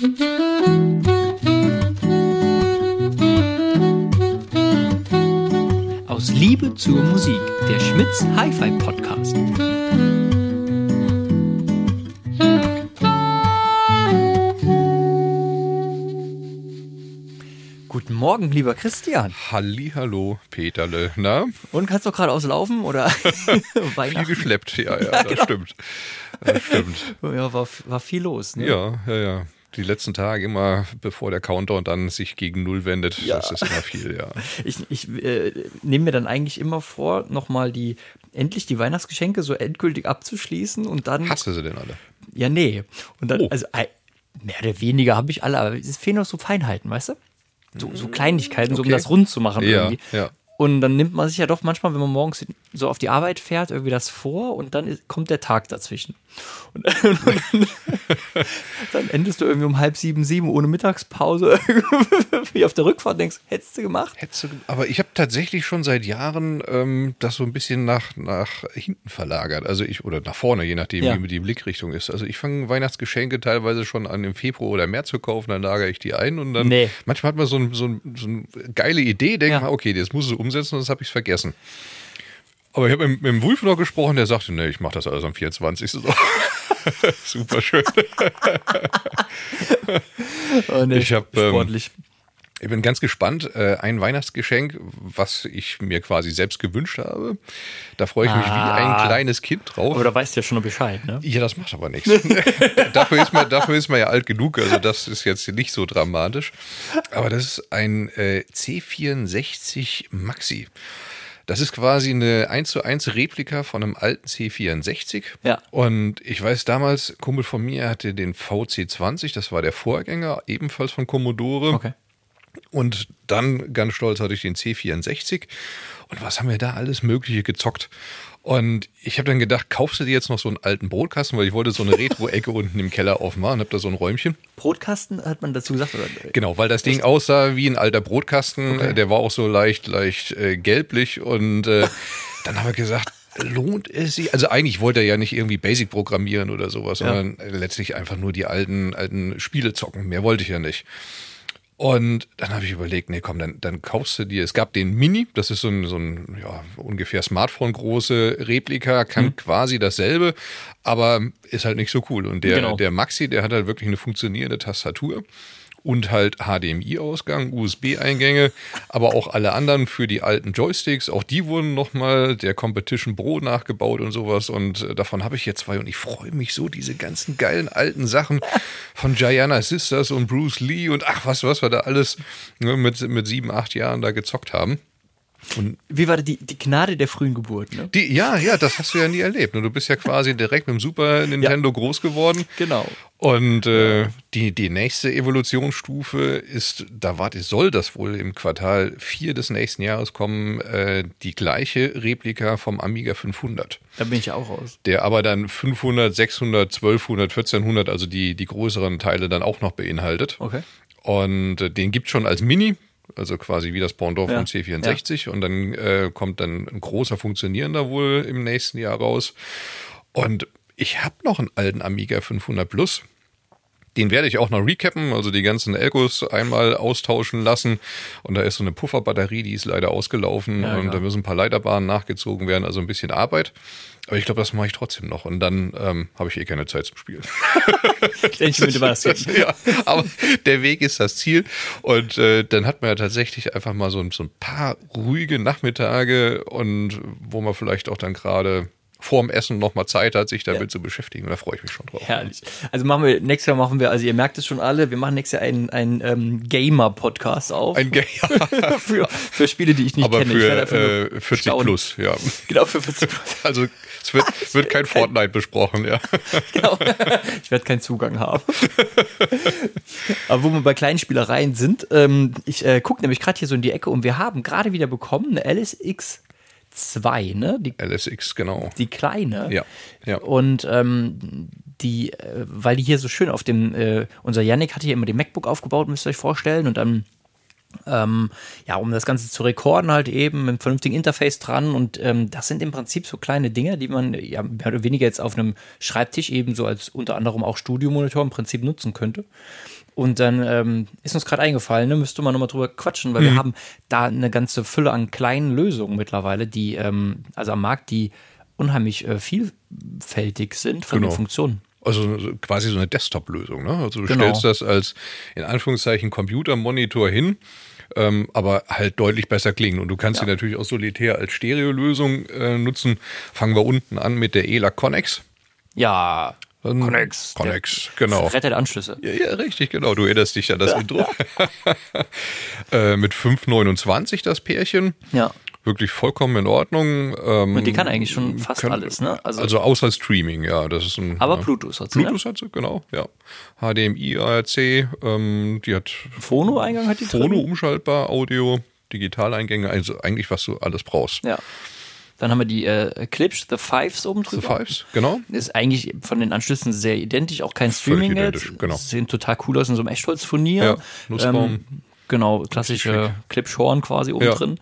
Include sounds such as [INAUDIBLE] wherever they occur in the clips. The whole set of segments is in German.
Aus Liebe zur Musik, der Schmitz Hi-Fi Podcast. Guten Morgen, lieber Christian. Hallihallo, Peterle. Na? Und kannst du gerade auslaufen oder [LAUGHS] Viel geschleppt, ja, ja, das stimmt. Das stimmt. Ja, war, war viel los. Ne? Ja, ja, ja. Die letzten Tage immer, bevor der Countdown dann sich gegen Null wendet, Ja. das ist immer viel, ja. [LAUGHS] Ich, ich äh, nehme mir dann eigentlich immer vor, nochmal die endlich die Weihnachtsgeschenke so endgültig abzuschließen und dann. Hast du sie denn alle? Ja, nee. Und dann, Oh. also äh, mehr oder weniger habe ich alle, aber es fehlen noch so Feinheiten, weißt du? So, so Kleinigkeiten, so um Okay. das rund zu machen Ja, irgendwie. ja. Und dann nimmt man sich ja doch manchmal, wenn man morgens so auf die Arbeit fährt, irgendwie das vor und dann ist, kommt der Tag dazwischen. Und, und [LAUGHS] dann endest du irgendwie um halb sieben, sieben ohne Mittagspause [LAUGHS] wie auf der Rückfahrt denkst, hättest du gemacht? Hättest du, aber ich habe tatsächlich schon seit Jahren ähm, das so ein bisschen nach, nach hinten verlagert. Also ich, oder nach vorne, je nachdem, Ja. wie die Blickrichtung ist. Also ich fange Weihnachtsgeschenke teilweise schon an im Februar oder März zu kaufen, dann lagere ich die ein und dann Nee. manchmal hat man so, ein, so, ein, so eine geile Idee, denkt Ja. man, okay, das muss ich umsetzen und das habe ich vergessen. Aber ich habe mit, mit dem Wulf noch gesprochen, der sagte, nee, ich mache das alles am 24. So. [LAUGHS] Super schön. [LAUGHS] Oh, nee, Ich hab, ähm. Ich bin ganz gespannt. Äh, ein Weihnachtsgeschenk, was ich mir quasi selbst gewünscht habe. Da freue ich mich wie Ah. ein kleines Kind drauf. Aber da weißt du ja schon noch Bescheid, ne? ja, das macht aber nichts. [LAUGHS] dafür, ist man, dafür ist man ja alt genug, also das ist jetzt nicht so dramatisch. Aber das ist ein äh, C64 Maxi. Das ist quasi eine 1 zu 1 Replika von einem alten C64. Ja. Und ich weiß damals, Kumpel von mir hatte den VC20, das war der Vorgänger, ebenfalls von Commodore. Okay. Und dann, ganz stolz, hatte ich den C64. Und was haben wir da alles Mögliche gezockt? Und ich habe dann gedacht, kaufst du dir jetzt noch so einen alten Brotkasten, weil ich wollte so eine Retro-Ecke [LAUGHS] unten im Keller aufmachen, habe da so ein Räumchen. Brotkasten hat man dazu gesagt, oder? Genau, weil das Ding aussah wie ein alter Brotkasten. Okay. Der war auch so leicht, leicht äh, gelblich. Und äh, [LAUGHS] dann haben wir gesagt, lohnt es sich? Also eigentlich wollte er ja nicht irgendwie Basic programmieren oder sowas, Ja. sondern letztlich einfach nur die alten, alten Spiele zocken. Mehr wollte ich ja nicht. Und dann habe ich überlegt, nee, komm, dann, dann kaufst du dir, es gab den Mini, das ist so ein, so ein ja, ungefähr Smartphone-große Replika, kann Mhm. quasi dasselbe, aber ist halt nicht so cool. Und der, Genau. der Maxi, der hat halt wirklich eine funktionierende Tastatur und halt HDMI-Ausgang, USB-Eingänge, aber auch alle anderen für die alten Joysticks. Auch die wurden nochmal der Competition Pro nachgebaut und sowas. Und äh, davon habe ich jetzt zwei. Und ich freue mich so, diese ganzen geilen alten Sachen von Gianna Sisters und Bruce Lee und ach, was, was wir da alles ne, mit, mit sieben, acht Jahren da gezockt haben. Wie war das? Die, die Gnade der frühen Geburt, ne? Die, ja, ja, das hast du ja nie erlebt. Du bist ja quasi direkt mit dem Super Nintendo groß geworden. Genau. Und äh, die, die nächste Evolutionsstufe ist, da warte, soll das wohl im Quartal 4 des nächsten Jahres kommen, äh, die gleiche Replika vom Amiga 500. Da bin ich ja auch raus. Der aber dann 500, 600, 1200, 1400, also die, die größeren Teile dann auch noch beinhaltet. Okay. Und äh, den gibt schon als Mini, also quasi wie das Pendant Ja. vom C64. Und dann äh, kommt dann ein großer funktionierender wohl im nächsten Jahr raus. Und ich habe noch einen alten Amiga 500 Plus. Den werde ich auch noch recappen, also die ganzen Elkos einmal austauschen lassen. Und da ist so eine Pufferbatterie, die ist leider ausgelaufen. Ja, und da müssen ein paar Leiterbahnen nachgezogen werden, also ein bisschen Arbeit. Aber ich glaube, das mache ich trotzdem noch. Und dann ähm, habe ich eh keine Zeit zum Spielen. Endlich mit dem Weihnachtsgeschenk. ja, aber der Weg ist das Ziel. Und äh, dann hat man ja tatsächlich einfach mal so, so ein paar ruhige Nachmittage und wo man vielleicht auch dann gerade vorm Essen noch mal Zeit hat, sich damit zu beschäftigen. Da freue ich mich schon drauf. Herrlich. Also machen wir, nächstes Jahr machen wir, also ihr merkt es schon alle, wir machen nächstes Jahr einen, einen ähm, Gamer-Podcast auf. Ein Ga- ja, [LAUGHS] [LAUGHS] für, für Spiele, die ich nicht aber kenne. einfach für äh, 40 staunen. plus, ja. [LAUGHS] Genau, für 40 plus. Also es wird, wird kein Fortnite besprochen, ja. genau. Ich werde keinen Zugang haben. Aber wo wir bei kleinen Spielereien sind, ähm, ich äh, gucke nämlich gerade hier so in die Ecke und wir haben gerade wieder bekommen eine LSX 2, ne? Die, LSX, genau. die kleine. Ja, ja. Und ähm, die, äh, weil die hier so schön auf dem, äh, unser Yannick hat hier immer den MacBook aufgebaut, müsst ihr euch vorstellen, und dann ähm, ja, um das Ganze zu rekorden, halt eben mit einem vernünftigen Interface dran. Und ähm, das sind im Prinzip so kleine Dinge, die man ja mehr oder weniger jetzt auf einem Schreibtisch eben so als unter anderem auch Studiomonitor im Prinzip nutzen könnte. Und dann ähm, ist uns gerade eingefallen, ne, müsste man nochmal drüber quatschen, Mhm. weil wir haben da eine ganze Fülle an kleinen Lösungen mittlerweile, die, ähm, also am Markt, die unheimlich äh, vielfältig sind von Genau. den Funktionen. Also so- quasi so eine Desktop-Lösung. Ne? Also du Genau. stellst das als in Anführungszeichen Computermonitor hin, ähm, aber halt deutlich besser klingen. Und du kannst sie natürlich auch solitär als Stereolösung äh, nutzen. Fangen wir unten an mit der ELA Connex. Ja, Connex. Connex, genau. Rettet Anschlüsse. Ja, ja, richtig, genau. Du erinnerst dich an das [LAUGHS] Intro. [LAUGHS] äh, mit 5,29 das Pärchen. Ja. Wirklich vollkommen in Ordnung. Ähm, Und die kann eigentlich schon fast kann- alles, ne? Also, Also, außer Streaming, ja. Das ist ein, aber ja. Bluetooth hat sie? Bluetooth hat sie, genau, ja. HDMI, ARC, ähm, die hat Phono-Eingang hat die drin. Phono umschaltbar, Audio, Digitaleingänge, also eigentlich was du alles brauchst. Ja. Dann haben wir die äh, Clips, The Fives oben The drüber. Fives, genau. Ist eigentlich von den Anschlüssen sehr identisch, auch kein Streaming identisch, genau. Sehen total cool aus in so einem Echtholzfurnier. Ja, Nussbaum. Ähm, genau, klassische Clipshorn quasi oben Ja. drin.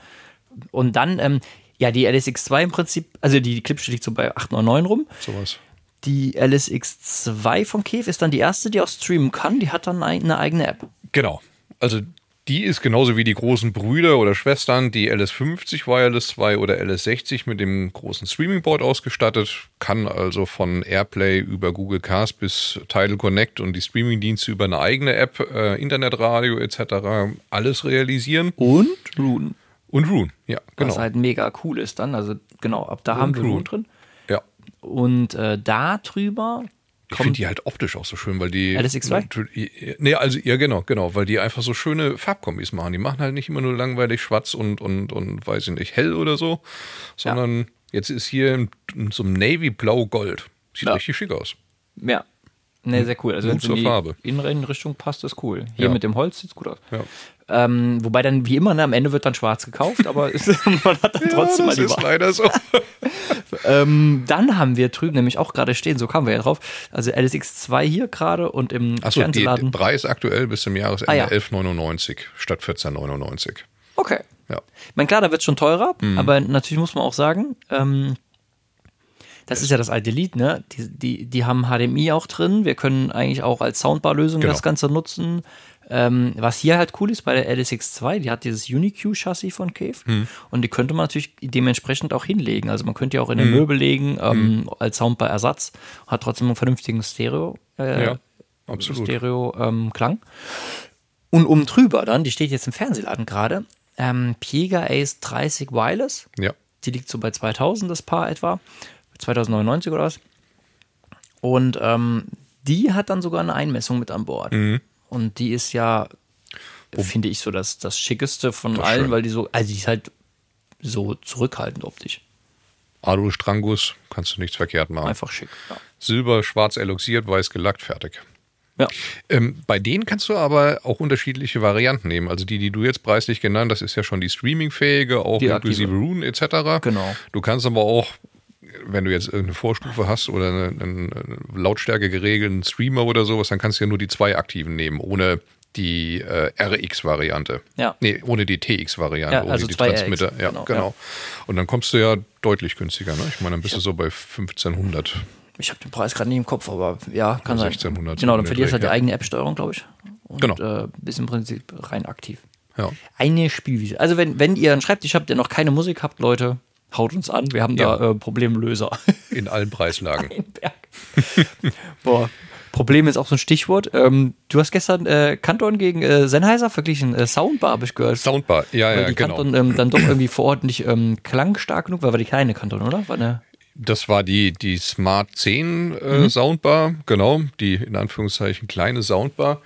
Und dann, ähm, ja, die LSX2 im Prinzip, also die Clip liegt so bei 899 rum. Sowas. Die LSX2 von Kev ist dann die erste, die auch streamen kann. Die hat dann ein- eine eigene App. Genau. Also die ist genauso wie die großen Brüder oder Schwestern, die LS50 Wireless 2 oder LS60 mit dem großen Streamingboard ausgestattet, kann also von Airplay über Google Cast bis Tidal Connect und die Streamingdienste über eine eigene App, äh, Internetradio etc. alles realisieren. Und Rune. Und Rune, ja, genau. Was halt mega cool ist dann. Also genau, ab da haben wir Rune. Rune drin. Ja. Und äh, da drüber Ich finde die halt optisch auch so schön, weil die. LSX2? Natürlich- Nee, also ja, genau, genau, weil die einfach so schöne Farbkombis machen. Die machen halt nicht immer nur langweilig schwarz und, und, und weiß ich nicht, hell oder so, sondern jetzt ist hier so einem Navy-Blau-Gold. Sieht Ja. richtig schick aus. Ja. Ne, sehr cool. Also wenn es in die Farbe. Innenrichtung passt, ist cool. Hier Ja. mit dem Holz sieht's gut aus. Ja. Ähm, wobei dann, wie immer, ne, am Ende wird dann schwarz gekauft, aber es- [LAUGHS] man hat dann trotzdem ja, das mal die ist Wahl. leider so. [LAUGHS] Ähm, dann haben wir drüben nämlich auch gerade stehen, so kamen wir ja drauf, also LSX2 hier gerade und im Achso, der Fernsehladen. Preis aktuell bis zum Jahresende Ah, ja. 11,99 statt 14,99. Okay. Ja. Ich meine, klar, da wird schon teurer, Mhm. aber natürlich muss man auch sagen, ähm, das ist ja das alte Lied, ne? Die, die, die haben HDMI auch drin. Wir können eigentlich auch als Soundbar-Lösung Genau. das Ganze nutzen. Ähm, was hier halt cool ist bei der LSX2, die hat dieses UniQ-Chassis von Cave Mhm. und die könnte man natürlich dementsprechend auch hinlegen. Also man könnte ja auch in den Mhm. Möbel legen ähm, als Soundbar-Ersatz, hat trotzdem einen vernünftigen Stereo, äh, Ja, absolut. Stereo-Klang. Und oben drüber dann, die steht jetzt im Fernsehen gerade, ähm, Piega Ace 30 Wireless. Ja. Die liegt so bei 2000 das Paar etwa. 2099 oder was. Und ähm, die hat dann sogar eine Einmessung mit an Bord. Mhm. Und die ist ja, finde ich, so das, das schickeste von Das allen, schön. weil die so, also die ist halt so zurückhaltend optisch. Alu Strangus, kannst du nichts verkehrt machen. Einfach schick. Ja. Silber, schwarz eloxiert, weiß gelackt, fertig. ja. Ähm, bei denen kannst du aber auch unterschiedliche Varianten nehmen. Also die, die du jetzt preislich genannt, das ist ja schon die streamingfähige, auch Die inklusive. Rune etc. Genau. Du kannst aber auch, wenn du jetzt irgendeine Vorstufe hast oder einen, einen Lautstärke geregelten Streamer oder sowas, dann kannst du ja nur die zwei aktiven nehmen, ohne die äh, RX-Variante. Ja. Nee, ohne die TX-Variante, Ja, ohne also die zwei RX, Transmitter. Ja, genau, genau. ja. Und dann kommst du ja deutlich günstiger. Ne? Ich meine, dann bist du so bei 1500. Ich habe den Preis gerade nicht im Kopf, aber ja, kann sein. 1600 Genau, dann verlierst du halt die eigene App-Steuerung, glaube ich. Und Genau. äh, bist im Prinzip rein aktiv. Ja. Eine Spielwiese. Also wenn, wenn ihr einen Schreibtisch habt, der noch keine Musik habt, Leute, haut uns an. Wir haben Ja. da äh, Problemlöser. [LAUGHS] In allen Preislagen. [LAUGHS] Boah. Problem ist auch so ein Stichwort. Ähm, du hast gestern äh, Kanton gegen äh, Sennheiser verglichen. Äh, Soundbar habe ich gehört. Soundbar, ja, weil ja, die genau. Kanton ähm, dann doch irgendwie vor Ort nicht ähm, klangstark genug war, war die kleine Kanton, oder? War eine, Das war die, die Smart 10 äh, Mhm. Soundbar, genau, die in Anführungszeichen kleine Soundbar.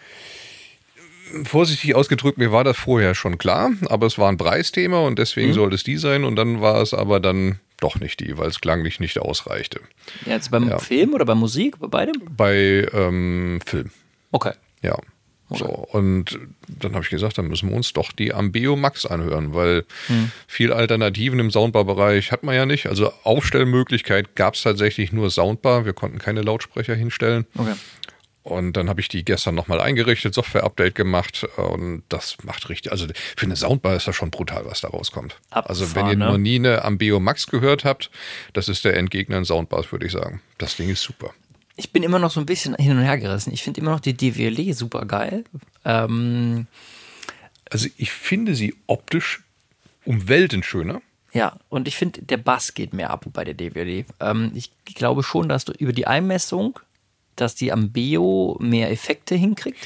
Vorsichtig ausgedrückt, mir war das vorher schon klar, aber es war ein Preisthema und deswegen Mhm. sollte es die sein und dann war es aber dann doch nicht die, weil es klanglich nicht ausreichte. ja, jetzt beim Ja. Film oder bei Musik, bei beidem? Bei ähm, Film, Okay. ja. So, und dann habe ich gesagt, dann müssen wir uns doch die Ambeo Max anhören, weil Hm. viel Alternativen im Soundbar-Bereich hat man ja nicht. Also Aufstellmöglichkeit gab es tatsächlich nur Soundbar. Wir konnten keine Lautsprecher hinstellen. Okay. Und dann habe ich die gestern nochmal eingerichtet, Software-Update gemacht und das macht richtig, also für eine Soundbar ist das schon brutal, was da rauskommt. also wenn ihr ne? noch nie eine Ambeo Max gehört habt, das ist der Endgegner in Soundbars, würde ich sagen. Das Ding ist super. ich bin immer noch so ein bisschen hin und her gerissen. Ich finde immer noch die DVLE super geil. Ähm, Also ich finde sie optisch um Welten schöner. ja, und ich finde, der Bass geht mehr ab bei der DVLE. Ähm, ich glaube schon, dass du über die Einmessung, dass die am Beo mehr Effekte hinkriegt.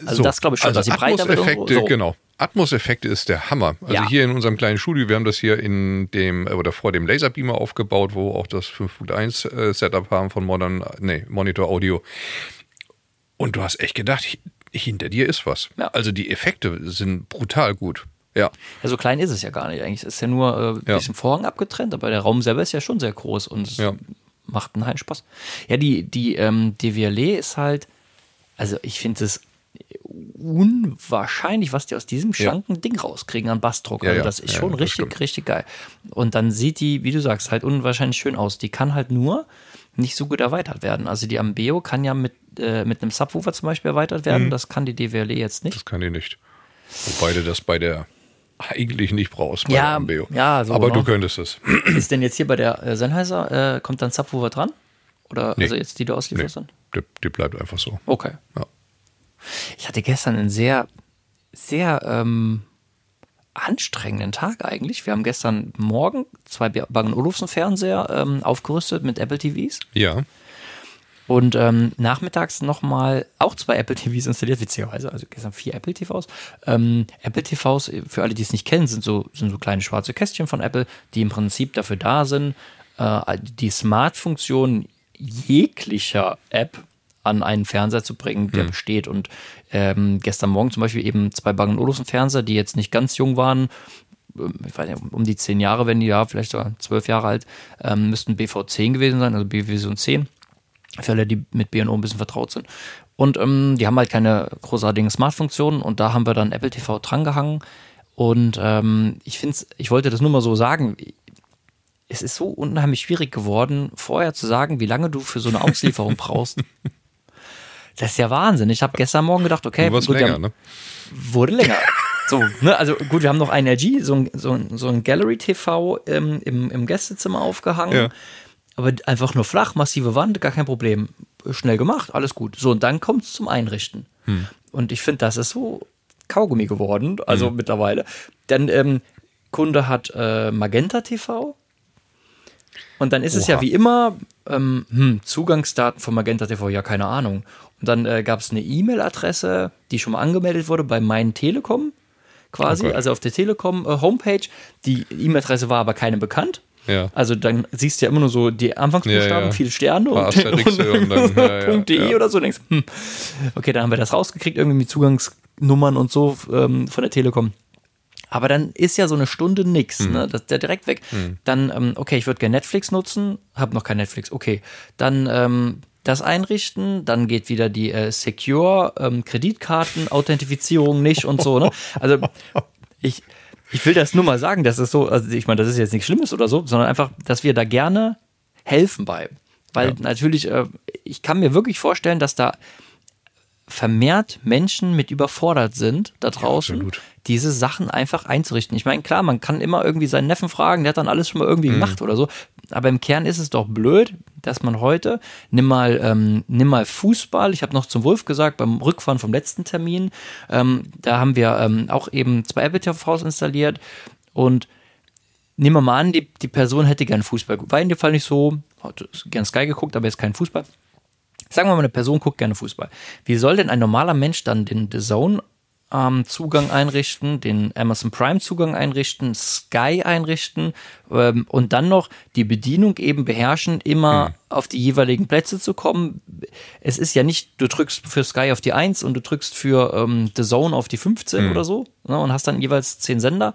Also So, das glaube ich schon, also dass sie breiter wird. Atmos-Effekte, so. genau. Atmos-Effekte ist der Hammer. Also Ja. hier in unserem kleinen Studio, wir haben das hier in dem oder vor dem Laserbeamer aufgebaut, wo wir auch das 5.1 äh, Setup haben von Modern, nee, Monitor Audio. Und du hast echt gedacht, hi- hinter dir ist was. Ja. Also die Effekte sind brutal gut. Ja. Ja, so klein ist es ja gar nicht. Eigentlich ist ja nur äh, ein Ja. bisschen Vorhang abgetrennt, aber der Raum selber ist ja schon sehr groß und es Ja. Macht einen Heiden Spaß. Ja, die, die ähm, DVLE ist halt, also ich finde es unwahrscheinlich, was die aus diesem schlanken Ding rauskriegen an Bassdruck. Ja, also ja. das ist Ja, schon das richtig, stimmt. richtig geil. Und dann sieht die, wie du sagst, halt unwahrscheinlich schön aus. Die kann halt nur nicht so gut erweitert werden. Also die Ambeo kann ja mit, äh, mit einem Subwoofer zum Beispiel erweitert werden. Mhm. Das kann die DVLE jetzt nicht. Das kann die nicht. Wobei du das bei der eigentlich nicht brauchst. Ja, Ambeo. ja, so, Aber du ne? könntest es. Ist denn jetzt hier bei der äh, Sennheiser, äh, kommt dann Subwoofer dran? Oder Nee. also jetzt die du auslieferst Nee, dann? die, die bleibt einfach so. Okay. Ja. Ich hatte gestern einen sehr, sehr ähm, anstrengenden Tag eigentlich. Wir haben gestern Morgen zwei Bang Olufsen Fernseher ähm, aufgerüstet mit Apple TVs Ja. Und ähm, nachmittags nochmal auch zwei Apple TVs installiert, witzigerweise, also gestern vier Apple TVs. Ähm, Apple TVs, für alle, die es nicht kennen, sind so, sind so kleine schwarze Kästchen von Apple, die im Prinzip dafür da sind, äh, die Smart-Funktion jeglicher App an einen Fernseher zu bringen, der besteht. Und ähm, gestern Morgen zum Beispiel eben zwei Bang Olufsen Fernseher, die jetzt nicht ganz jung waren, ähm, ich weiß nicht, um die zehn Jahre, wenn die ja vielleicht sogar zwölf Jahre alt, ähm, müssten BV10 gewesen sein, also BV-Version 10 für alle, die mit B&O ein bisschen vertraut sind. Und ähm, die haben halt keine großartigen Smart-Funktionen und da haben wir dann Apple TV drangehangen. Und ähm, ich finde ich wollte das nur mal so sagen, es ist so unheimlich schwierig geworden, vorher zu sagen, wie lange du für so eine Auslieferung [LAUGHS] brauchst. Das ist ja Wahnsinn. Ich habe gestern Morgen gedacht, okay, gut, länger, haben- ne? wurde länger. [LAUGHS] So, ne, also gut, wir haben noch ein LG, so ein, so ein, so ein Gallery-TV ähm, im, im Gästezimmer aufgehangen. Ja. Aber einfach nur flach, massive Wand, gar kein Problem. Schnell gemacht, alles gut. So, und dann kommt es zum Einrichten. Hm. Und ich finde, das ist so Kaugummi geworden, also mittlerweile. Dann, ähm, Kunde hat äh, Magenta TV. Und dann ist es ja Oha. wie immer, ähm, hm, Zugangsdaten von Magenta TV, ja, keine Ahnung. Und dann äh, gab es eine E-Mail-Adresse, die schon mal angemeldet wurde bei meinen Telekom, quasi, Okay. also auf der Telekom äh, Homepage. Die E-Mail-Adresse war aber keine bekannt. Ja. Also dann siehst du ja immer nur so die Anfangsbuchstaben, Ja, ja. viele Sterne und, [LAUGHS] und dann, ja, ja, [LAUGHS] .de ja. oder so. Denkst, hm. Okay, dann haben wir das rausgekriegt, irgendwie mit Zugangsnummern und so ähm, von der Telekom. Aber dann ist ja so eine Stunde nix, Hm. ne? Das ist ja direkt weg. Dann, ähm, okay, ich würde gerne Netflix nutzen, habe noch kein Netflix, okay. Dann ähm, das einrichten, dann geht wieder die äh, Secure, ähm, Kreditkarten, Authentifizierung nicht und so, ne? Also ich, ich will das nur mal sagen, dass es so, also ich meine, das ist jetzt nichts Schlimmes oder so, sondern einfach, dass wir da gerne helfen bei. Weil Ja. natürlich, äh, ich kann mir wirklich vorstellen, dass da vermehrt Menschen mit überfordert sind da draußen, absolut. diese Sachen einfach einzurichten. Ich meine, klar, man kann immer irgendwie seinen Neffen fragen, der hat dann alles schon mal irgendwie gemacht oder so. Aber im Kern ist es doch blöd, dass man heute, nimm mal, ähm, nimm mal Fußball, ich habe noch zum Wolf gesagt, beim Rückfahren vom letzten Termin, ähm, da haben wir ähm, auch eben zwei Apple TVs installiert und nehmen wir mal an, die, die Person hätte gern Fußball. War in dem Fall nicht so, hat gern Sky geguckt, aber jetzt kein Fußball. Sagen wir mal, eine Person guckt gerne Fußball. Wie soll denn ein normaler Mensch dann den The Zone ähm, Zugang einrichten, den Amazon Prime Zugang einrichten, Sky einrichten ähm, und dann noch die Bedienung eben beherrschen, immer auf die jeweiligen Plätze zu kommen. Es ist ja nicht, du drückst für Sky auf die 1 und du drückst für ähm, The Zone auf die 15 oder so ne, und hast dann jeweils 10 Sender,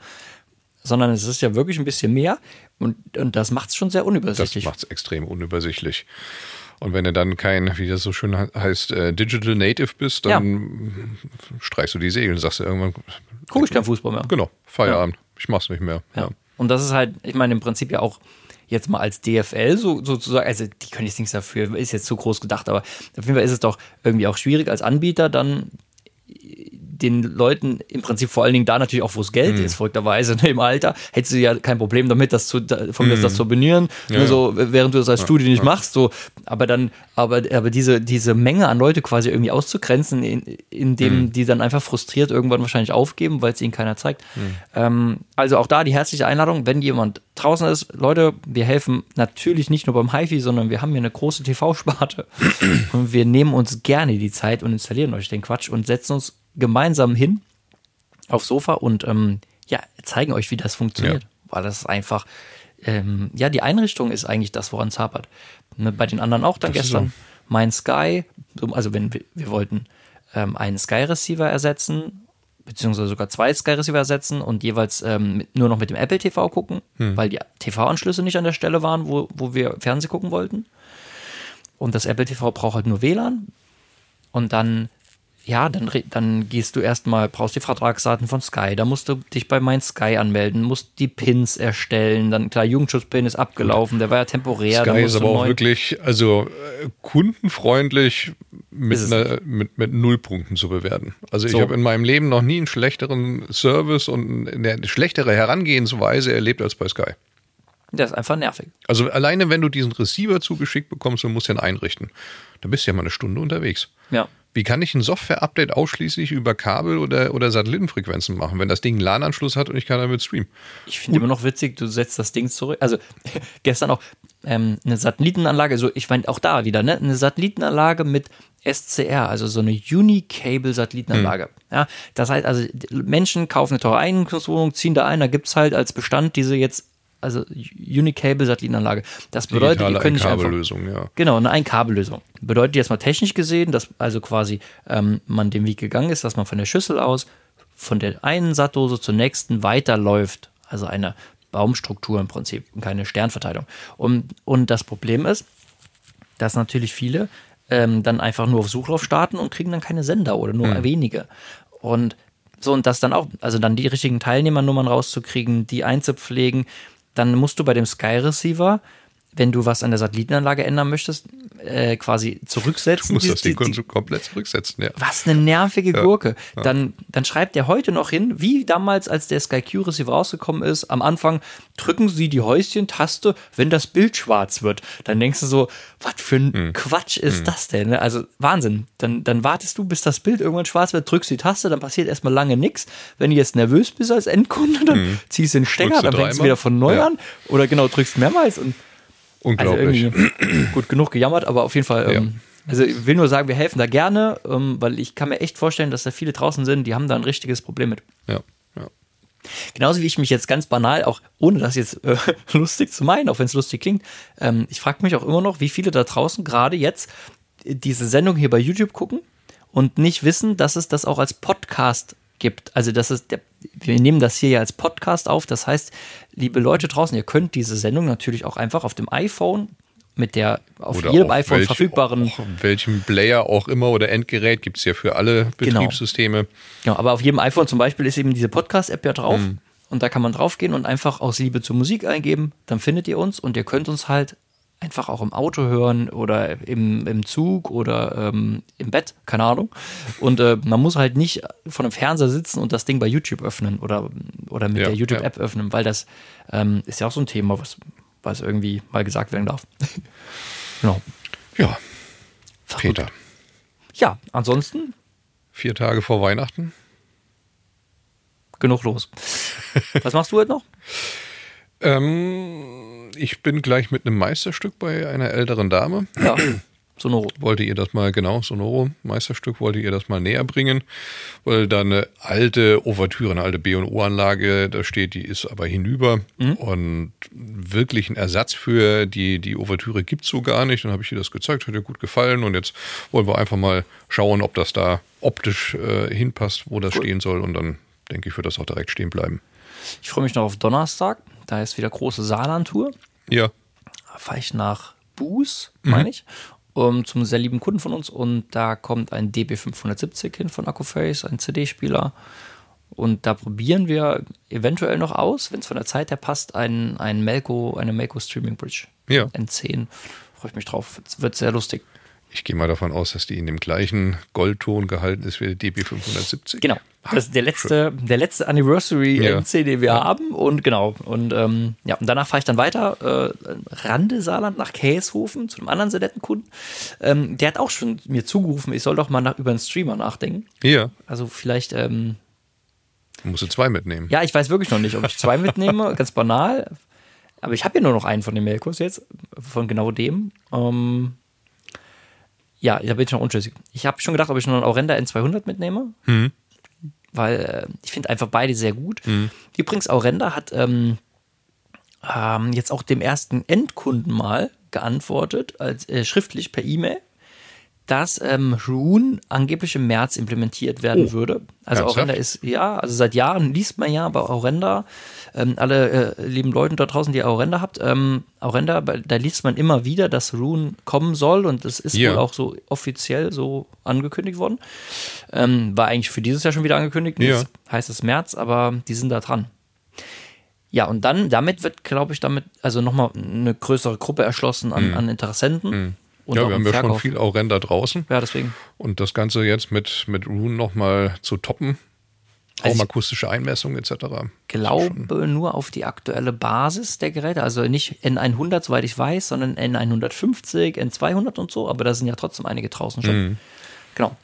sondern es ist ja wirklich ein bisschen mehr und, und das macht es schon sehr Das unübersichtlich. macht es extrem unübersichtlich. Und wenn du dann kein, wie das so schön he- heißt, äh, Digital Native bist, dann streichst du die Segel und sagst du irgendwann, Guck ich kein Fußball mehr. genau, Feierabend, ich mach's nicht mehr. Ja. Ja. Und das ist halt, ich meine, im Prinzip ja auch jetzt mal als DFL so, sozusagen, also die können jetzt nichts dafür, ist jetzt zu groß gedacht, aber auf jeden Fall ist es doch irgendwie auch schwierig als Anbieter dann den Leuten im Prinzip vor allen Dingen da natürlich auch, wo es Geld Mhm. ist, folgterweise [LAUGHS] ne, im Alter, hättest du ja kein Problem damit, das zu, da- von mir aus das zu abonnieren, Mhm. Ja, ne, so, während du das als Studie nicht machst, so, aber dann, aber, aber diese, diese Menge an Leute quasi irgendwie auszugrenzen, in, indem Mhm. die dann einfach frustriert irgendwann wahrscheinlich aufgeben, weil es ihnen keiner zeigt. Mhm. Ähm, also auch da die herzliche Einladung, wenn jemand draußen ist, Leute, wir helfen natürlich nicht nur beim HiFi, sondern wir haben hier eine große TV-Sparte [CLEARS THROAT] und wir nehmen uns gerne die Zeit und installieren euch den Quatsch und setzen uns gemeinsam hin aufs Sofa und ähm, ja, zeigen euch, wie das funktioniert. Ja. Weil das ist einfach, ähm, ja, die Einrichtung ist eigentlich das, woran es hapert. Ne, bei den anderen auch dann Das gestern. Mein Sky, so, also wenn wir, wir wollten ähm, einen Sky-Receiver ersetzen, beziehungsweise sogar zwei Sky-Receiver ersetzen und jeweils ähm, mit, nur noch mit dem Apple TV gucken, Hm. weil die TV-Anschlüsse nicht an der Stelle waren, wo, wo wir Fernsehen gucken wollten. Und das Apple TV braucht halt nur WLAN. Und dann, ja, dann, dann gehst du erstmal, brauchst die Vertragsdaten von Sky, da musst du dich bei Mein Sky anmelden, musst die Pins erstellen, dann klar, Jugendschutzpin ist abgelaufen, der war ja temporär. Sky ist aber auch wirklich, also äh, kundenfreundlich mit, einer, mit, mit Nullpunkten zu bewerten. Also ich So. habe in meinem Leben noch nie einen schlechteren Service und eine schlechtere Herangehensweise erlebt als bei Sky. Der ist einfach nervig. Also alleine, wenn du diesen Receiver zugeschickt bekommst und musst den einrichten, dann bist du ja mal eine Stunde unterwegs. Ja. Wie kann ich ein Software-Update ausschließlich über Kabel oder, oder Satellitenfrequenzen machen, wenn das Ding einen LAN-Anschluss hat und ich kann damit streamen? Ich finde immer noch witzig, du setzt das Ding zurück. Also [LAUGHS] gestern auch ähm, eine Satellitenanlage, also ich meine auch da wieder, ne? Eine Satellitenanlage mit SCR, also so eine Unicable-Satellitenanlage. Ja, das heißt, also Menschen kaufen eine teure Eigentumswohnung, ziehen da ein, da gibt es halt als Bestand diese jetzt, also Unicable-Satellitenanlage. Das bedeutet, Digitale ihr könnt nicht einfach, Einkabellösung, ja. Genau, eine Einkabellösung. Bedeutet jetzt mal technisch gesehen, dass also quasi ähm, man den Weg gegangen ist, dass man von der Schüssel aus von der einen Sattdose zur nächsten weiterläuft. Also eine Baumstruktur im Prinzip und keine Sternverteilung. Und, und das Problem ist, dass natürlich viele ähm, dann einfach nur auf Suchlauf starten und kriegen dann keine Sender oder nur wenige. Und so, und das dann auch, also dann die richtigen Teilnehmernummern rauszukriegen, die einzupflegen, dann musst du bei dem Sky Receiver, wenn du was an der Satellitenanlage ändern möchtest, äh, quasi zurücksetzen. Du musst Die- das Ding die- komplett zurücksetzen, ja. was eine nervige Gurke. Dann, dann schreibt er heute noch hin, wie damals, als der Sky Q Receiver rausgekommen ist, am Anfang drücken Sie die Häuschen-Taste, wenn das Bild schwarz wird. Dann denkst du so, was für ein Hm. Quatsch ist das denn? ne? Also Wahnsinn. Dann, dann wartest du, bis das Bild irgendwann schwarz wird, drückst die Taste, dann passiert erstmal lange nichts. Wenn du jetzt nervös bist als Endkunde, dann ziehst du den Stecker, Hm. Du dann fängst du wieder von neu Ja. an. Oder genau, drückst mehrmals und Unglaublich. irgendwie gut genug gejammert, aber auf jeden Fall. Ähm, Also ich will nur sagen, wir helfen da gerne, ähm, weil ich kann mir echt vorstellen, dass da viele draußen sind, die haben da ein richtiges Problem mit. ja, ja. Genauso wie ich mich jetzt ganz banal, auch ohne das jetzt äh, [LAUGHS] lustig zu meinen, auch wenn es lustig klingt, ähm, ich frage mich auch immer noch, wie viele da draußen gerade jetzt diese Sendung hier bei YouTube gucken und nicht wissen, dass es das auch als Podcast gibt. Also das ist der, wir nehmen das hier ja als Podcast auf. Das heißt, liebe Leute draußen, ihr könnt diese Sendung natürlich auch einfach auf dem iPhone mit der auf Oder jedem auf iPhone welch- verfügbaren welchem Player auch immer oder Endgerät gibt es ja für alle Genau. Betriebssysteme. Ja, aber auf jedem iPhone zum Beispiel ist eben diese Podcast-App ja drauf. Mhm. Und da kann man draufgehen und einfach aus Liebe zur Musik eingeben. Dann findet ihr uns und ihr könnt uns halt einfach auch im Auto hören oder im, im Zug oder ähm, im Bett, keine Ahnung. Und äh, man muss halt nicht vor einem Fernseher sitzen und das Ding bei YouTube öffnen oder, oder mit Ja, der YouTube-App öffnen, weil das ähm, ist ja auch so ein Thema, was, was irgendwie mal gesagt werden darf. [LAUGHS] genau. Ja, Verrückt. Peter. Ja, ansonsten Vier Tage vor Weihnachten. genug los. [LAUGHS] Was machst du heute noch? Ähm, ich bin gleich mit einem Meisterstück bei einer älteren Dame. Ja, [CLEARS THROAT] Sonoro. Wollte ihr das mal, genau, Sonoro, Meisterstück, wollte ihr das mal näher bringen, weil da eine alte Ouvertüre, eine alte B&O-Anlage da steht, die ist aber hinüber und wirklich einen Ersatz für die, die Ouvertüre gibt es so gar nicht. Dann habe ich ihr das gezeigt, hat ihr gut gefallen und jetzt wollen wir einfach mal schauen, ob das da optisch äh, hinpasst, wo das stehen soll und dann denke ich, wird das auch direkt stehen bleiben. Ich freue mich noch auf Donnerstag. Da ist wieder große Saarland-Tour. Ja, Da fahre ich nach Buß, meine ich, um, zum sehr lieben Kunden von uns. Und da kommt ein DB570 hin von Accuface, ein CD-Spieler. Und da probieren wir eventuell noch aus, wenn es von der Zeit her passt, ein, ein Melco, eine Melco Streaming Bridge. Ja. N10. Freue ich mich drauf. Wird sehr lustig. Ich gehe mal davon aus, dass die in dem gleichen Goldton gehalten ist wie der DB570. Genau. Das ist der letzte, der letzte Anniversary Ja. MC, den wir haben. Und genau. Und ähm, ja, und danach fahre ich dann weiter, äh, Rande Saarland nach Käshofen zu einem anderen sehr netten Kunden. Ähm, der hat auch schon mir zugerufen, ich soll doch mal nach, über einen Streamer nachdenken. Ja, Also vielleicht, ähm, musst du zwei mitnehmen. ja, ich weiß wirklich noch nicht, ob ich zwei mitnehme, [LAUGHS] ganz banal. Aber ich habe ja nur noch einen von den Melkos jetzt, von genau dem. Ähm, ja, da bin ich noch unschlüssig. Ich habe schon gedacht, ob ich noch einen Aurenda N200 mitnehme. Weil äh, ich finde einfach beide sehr gut. Übrigens, Aurenda hat ähm, ähm, jetzt auch dem ersten Endkunden mal geantwortet, als, äh, schriftlich per E-Mail, dass ähm, Rune angeblich im März implementiert werden würde. Also Ernsthaft? Aurenda ist, ja, also seit Jahren liest man ja bei Aurenda, ähm, alle äh, lieben Leute da draußen, die Aurenda habt, ähm, Aurenda, bei- da liest man immer wieder, dass Rune kommen soll und das ist Ja. wohl auch so offiziell so angekündigt worden. Ähm, war eigentlich für dieses Jahr schon wieder angekündigt, Ja. jetzt heißt es März, aber die sind da dran. Ja, und dann, damit wird, glaube ich, damit, also nochmal eine größere Gruppe erschlossen an, an Interessenten. Und ja, wir haben ja schon viel Aurenda draußen. Ja, deswegen. Und das Ganze jetzt mit, mit Rune nochmal zu toppen. Also Raumakustische Einmessungen etc. glaube nur auf die aktuelle Basis der Geräte, also nicht N100, soweit ich weiß, sondern N150, N200 und so, aber da sind ja trotzdem einige draußen schon. Mhm. Genau.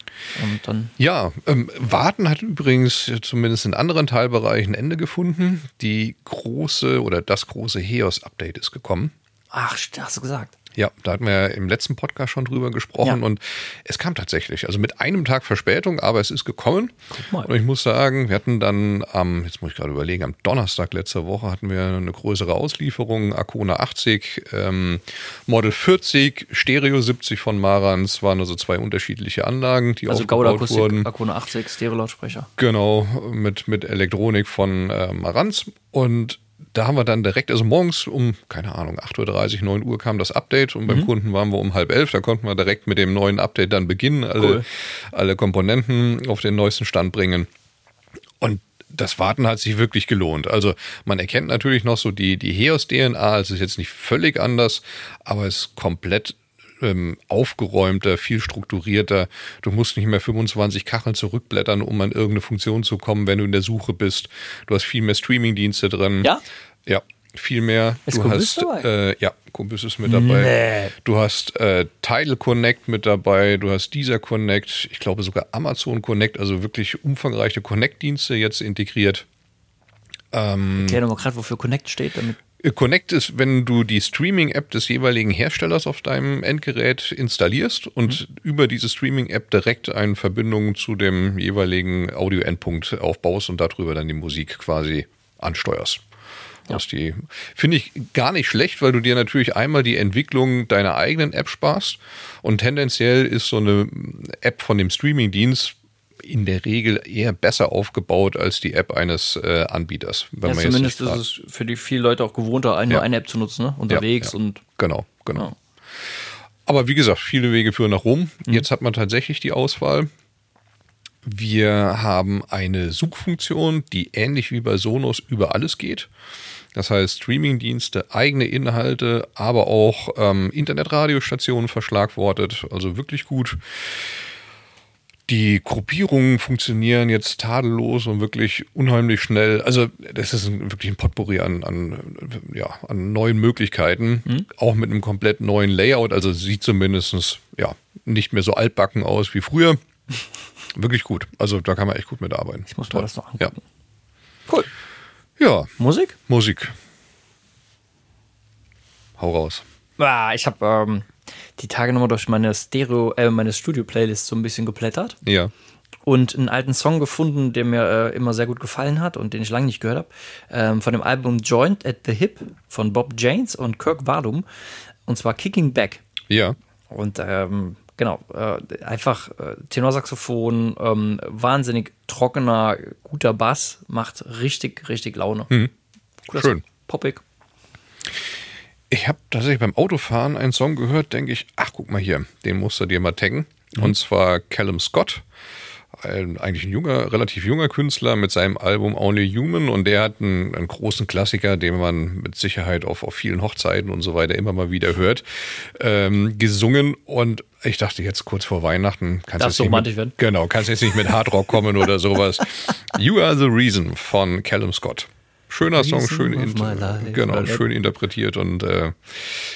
Und dann, Ja, ähm, Warten hat übrigens zumindest in anderen Teilbereichen Ende gefunden. Die große oder das große HEOS-Update ist gekommen. ach, hast du gesagt. Ja, da hatten wir ja im letzten Podcast schon drüber gesprochen Ja. und es kam tatsächlich, also mit einem Tag Verspätung, aber es ist gekommen. Guck mal. Und ich muss sagen, wir hatten dann am, jetzt muss ich gerade überlegen, am Donnerstag letzter Woche hatten wir eine größere Auslieferung, Arcona 80, ähm, Model 40, Stereo 70 von Marantz, waren also zwei unterschiedliche Anlagen, die Also aufgebaut Gaudakustik, wurden. Akuna 80, Stereo-Lautsprecher. Genau, mit, mit Elektronik von äh, Marantz. Und da haben wir dann direkt, also morgens um, keine Ahnung, 8.30 Uhr, 9 Uhr kam das Update und Mhm. beim Kunden waren wir um halb elf. Da konnten wir direkt mit dem neuen Update dann beginnen, alle, Cool. alle Komponenten auf den neuesten Stand bringen. Und das Warten hat sich wirklich gelohnt. Also man erkennt natürlich noch so die, die HEOS-DNA, es ist jetzt nicht völlig anders, aber es ist komplett ähm, aufgeräumter, viel strukturierter. Du musst nicht mehr 25 Kacheln zurückblättern, um an irgendeine Funktion zu kommen, wenn du in der Suche bist. Du hast viel mehr Streaming-Dienste drin. Ja? Ja, viel mehr. Ist du hast, dabei? Äh, ja, Kumbus ist mit dabei. Nee. Du hast äh, Tidal Connect mit dabei, du hast dieser Connect, ich glaube sogar Amazon Connect, also wirklich umfangreiche Connect-Dienste jetzt integriert. Erklär nochmal gerade, wofür Connect steht, damit. Äh, Connect ist, wenn du die Streaming-App des jeweiligen Herstellers auf deinem Endgerät installierst und über diese Streaming-App direkt eine Verbindung zu dem jeweiligen Audio-Endpunkt aufbaust und darüber dann die Musik quasi ansteuerst. Aus die finde ich gar nicht schlecht, weil du dir natürlich einmal die Entwicklung deiner eigenen App sparst. Und tendenziell ist so eine App von dem Streaming-Dienst in der Regel eher besser aufgebaut als die App eines äh, Anbieters. Wenn Ja, man jetzt zumindest nicht ist es für die vielen Leute auch gewohnter, nur Ja. eine App zu nutzen, ne? unterwegs ja. und Genau, genau. Ja. Aber wie gesagt, viele Wege führen nach Rom. Jetzt hat man tatsächlich die Auswahl. Wir haben eine Suchfunktion, die ähnlich wie bei Sonos über alles geht. Das heißt, Streamingdienste, eigene Inhalte, aber auch ähm, Internetradiostationen verschlagwortet. Also wirklich gut. Die Gruppierungen funktionieren jetzt tadellos und wirklich unheimlich schnell. Also das ist ein, wirklich ein Potpourri an, an, ja, an neuen Möglichkeiten, auch mit einem komplett neuen Layout. Also sieht zumindest ja, nicht mehr so altbacken aus wie früher. [LAUGHS] Wirklich gut. Also da kann man echt gut mitarbeiten. ich muss mir Toll. das noch ja. angucken. Cool. ja, Musik? Musik. Hau raus. Ah, ich habe ähm, die Tage nochmal durch meine Stereo, äh, meine Studio-Playlist so ein bisschen geplättert Ja. und einen alten Song gefunden, der mir äh, immer sehr gut gefallen hat und den ich lange nicht gehört habe. Ähm, von dem Album Joint at the Hip von Bob Janes und Kirk Wardum. Und zwar Kicking Back. Ja. Und ähm, genau, äh, einfach äh, Tenorsaxophon, ähm, wahnsinnig trockener, guter Bass, macht richtig, richtig Laune. Cooler Schön. Song. Poppig. Ich habe tatsächlich beim Autofahren einen Song gehört, denke ich, ach guck mal hier, den musst du dir mal taggen. Und zwar Callum Scott ein, eigentlich ein junger, relativ junger Künstler mit seinem Album Only Human und der hat einen, einen großen Klassiker, den man mit Sicherheit auf, auf vielen Hochzeiten und so weiter immer mal wieder hört, ähm, gesungen und ich dachte jetzt kurz vor Weihnachten kannst Darf jetzt so nicht mit, werden. Genau, kannst jetzt nicht mit Hardrock kommen oder sowas. [LAUGHS] You Are the Reason von Callum Scott. Schöner Song, schön, life. genau, schön interpretiert und äh,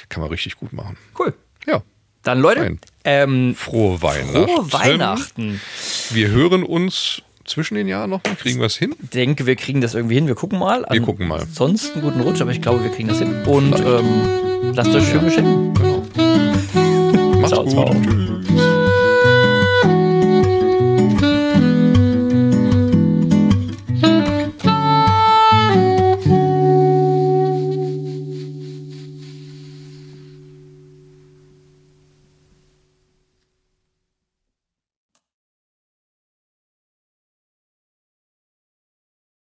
kann man richtig gut machen. Cool. Ja, Dann, Leute, ähm, frohe Weihnachten. frohe Weihnachten. Wir hören uns zwischen den Jahren nochmal. Kriegen wir es hin? denke, wir kriegen das irgendwie hin. Wir gucken mal. Wir gucken mal. Sonst einen guten Rutsch, aber ich glaube, wir kriegen das hin. Und ähm, lasst euch schön beschenken. Genau. [LAUGHS] Macht's Ciao, gut. ciao. Tschüss.